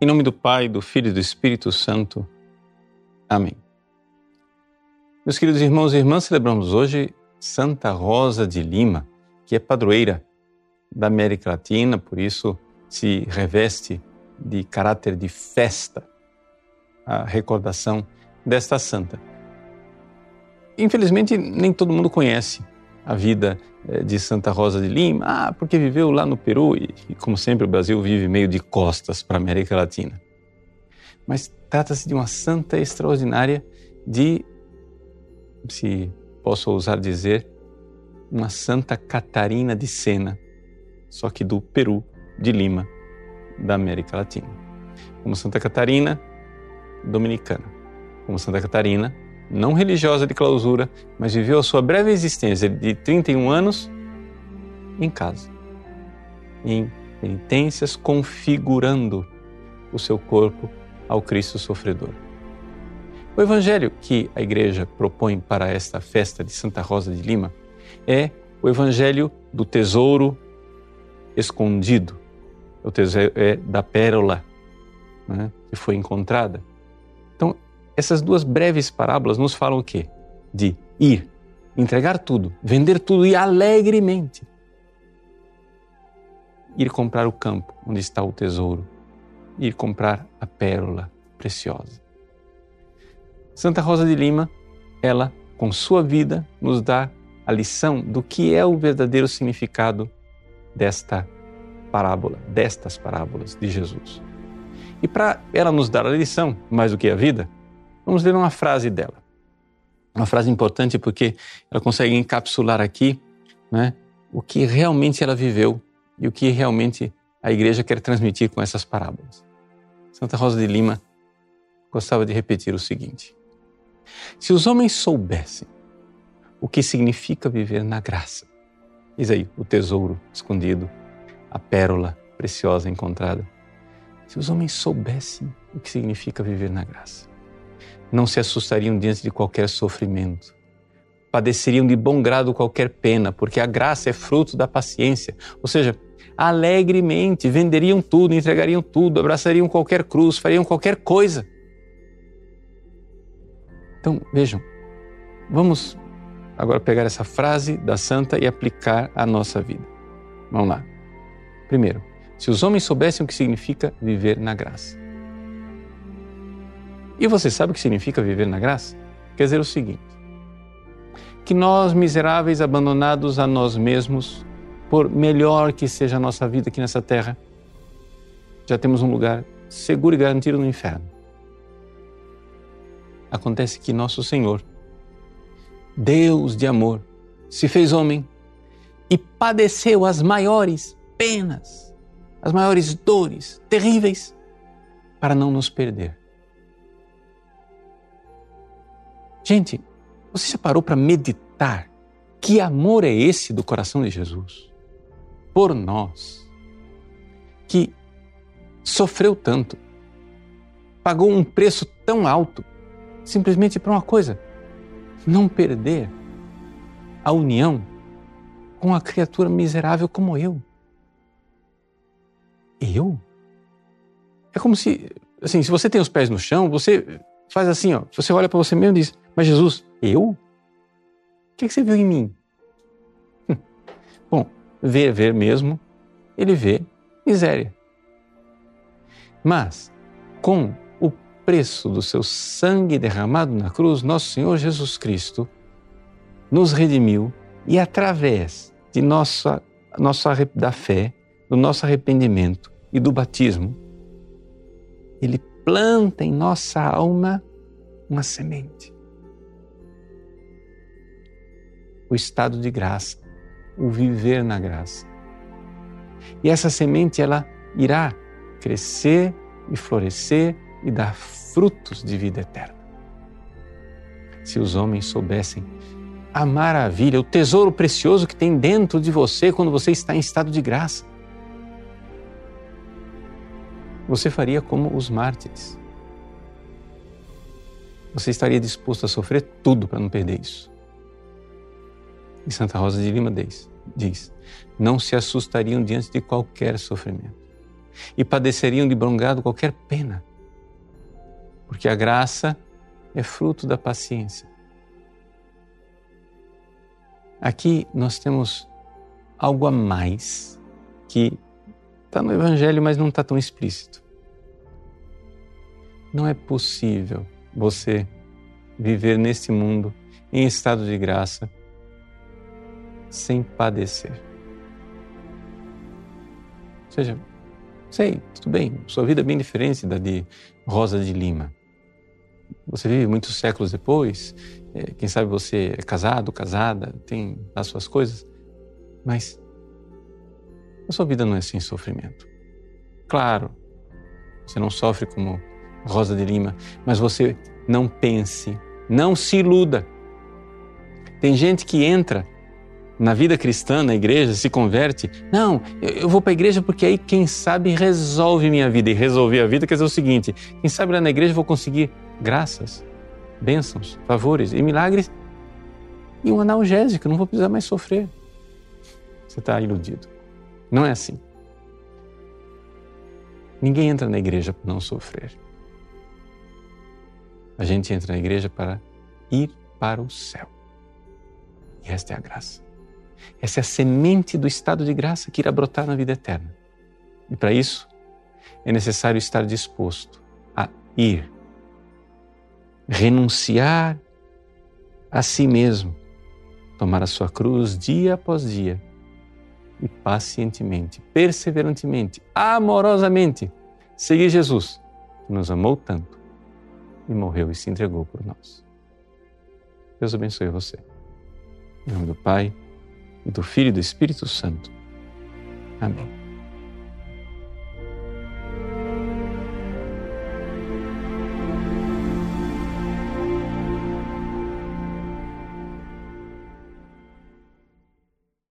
Em nome do Pai, do Filho e do Espírito Santo. Amém. Meus queridos irmãos e irmãs, celebramos hoje Santa Rosa de Lima, que é padroeira da América Latina, por isso se reveste de caráter de festa a recordação desta santa. Infelizmente, nem todo mundo conhece a vida eh, de Santa Rosa de Lima, ah, porque viveu lá no Peru e, e como sempre, o Brasil vive meio de costas para a América Latina. Mas trata-se de uma santa extraordinária de, se posso ousar dizer, uma Santa Catarina de Sena, só que do Peru, de Lima, da América Latina. Como Santa Catarina, dominicana. Como Santa Catarina, não religiosa de clausura, mas viveu a sua breve existência de 31 anos em casa, em penitências, configurando o seu corpo ao Cristo sofredor. O evangelho que a igreja propõe para esta festa de Santa Rosa de Lima é o evangelho do tesouro escondido, o tesouro é da pérola né, que foi encontrada. Essas duas breves parábolas nos falam o quê? De ir, entregar tudo, vender tudo e alegremente ir comprar o campo onde está o tesouro, ir comprar a pérola preciosa. Santa Rosa de Lima, ela, com sua vida, nos dá a lição do que é o verdadeiro significado desta parábola, destas parábolas de Jesus. E para ela nos dar a lição, mais do que a vida, Vamos ler uma frase dela. Uma frase importante porque ela consegue encapsular aqui né, o que realmente ela viveu e o que realmente a igreja quer transmitir com essas parábolas. Santa Rosa de Lima gostava de repetir o seguinte: Se os homens soubessem o que significa viver na graça, eis aí o tesouro escondido, a pérola preciosa encontrada. Se os homens soubessem o que significa viver na graça, não se assustariam diante de qualquer sofrimento. Padeceriam de bom grado qualquer pena, porque a graça é fruto da paciência. Ou seja, alegremente venderiam tudo, entregariam tudo, abraçariam qualquer cruz, fariam qualquer coisa. Então, vejam, vamos agora pegar essa frase da santa e aplicar à nossa vida. Vamos lá. Primeiro, se os homens soubessem o que significa viver na graça. E você sabe o que significa viver na graça? Quer dizer o seguinte: que nós, miseráveis, abandonados a nós mesmos, por melhor que seja a nossa vida aqui nessa terra, já temos um lugar seguro e garantido no inferno. Acontece que nosso Senhor, Deus de amor, se fez homem e padeceu as maiores penas, as maiores dores terríveis para não nos perder. Gente, você já parou para meditar que amor é esse do coração de Jesus por nós, que sofreu tanto, pagou um preço tão alto, simplesmente para uma coisa: não perder a união com a criatura miserável como eu. Eu? É como se, assim, se você tem os pés no chão, você faz assim, ó, você olha para você mesmo e diz: mas Jesus, eu? O que, é que você viu em mim? Bom, ver, ver mesmo, ele vê miséria. Mas, com o preço do seu sangue derramado na cruz, nosso Senhor Jesus Cristo nos redimiu e através de nossa, nossa da fé, do nosso arrependimento e do batismo, ele planta em nossa alma uma semente o estado de graça, o viver na graça. E essa semente ela irá crescer e florescer e dar frutos de vida eterna. Se os homens soubessem a maravilha, o tesouro precioso que tem dentro de você quando você está em estado de graça, você faria como os mártires. Você estaria disposto a sofrer tudo para não perder isso. E Santa Rosa de Lima diz, diz: não se assustariam diante de qualquer sofrimento. e padeceriam de bom grado qualquer pena, porque a graça é fruto da paciência. Aqui nós temos algo a mais que está no Evangelho, mas não está tão explícito. Não é possível você viver neste mundo em estado de graça sem padecer. Ou seja, sei, tudo bem, sua vida é bem diferente da de Rosa de Lima. Você vive muitos séculos depois, é, quem sabe você é casado, casada, tem as suas coisas, mas a sua vida não é sem sofrimento. Claro, você não sofre como Rosa de Lima, mas você não pense, não se iluda. Tem gente que entra na vida cristã, na igreja, se converte. Não, eu vou para a igreja porque aí, quem sabe, resolve minha vida. E resolver a vida quer dizer o seguinte: quem sabe lá na igreja eu vou conseguir graças, bênçãos, favores e milagres e um analgésico, não vou precisar mais sofrer. Você está iludido. Não é assim. Ninguém entra na igreja para não sofrer. A gente entra na igreja para ir para o céu. E esta é a graça. Essa é a semente do estado de graça que irá brotar na vida eterna. E para isso é necessário estar disposto a ir, renunciar a si mesmo, tomar a sua cruz dia após dia e pacientemente, perseverantemente, amorosamente seguir Jesus, que nos amou tanto e morreu e se entregou por nós. Deus abençoe você. Em nome do Pai, e do Filho e do Espírito Santo. Amém.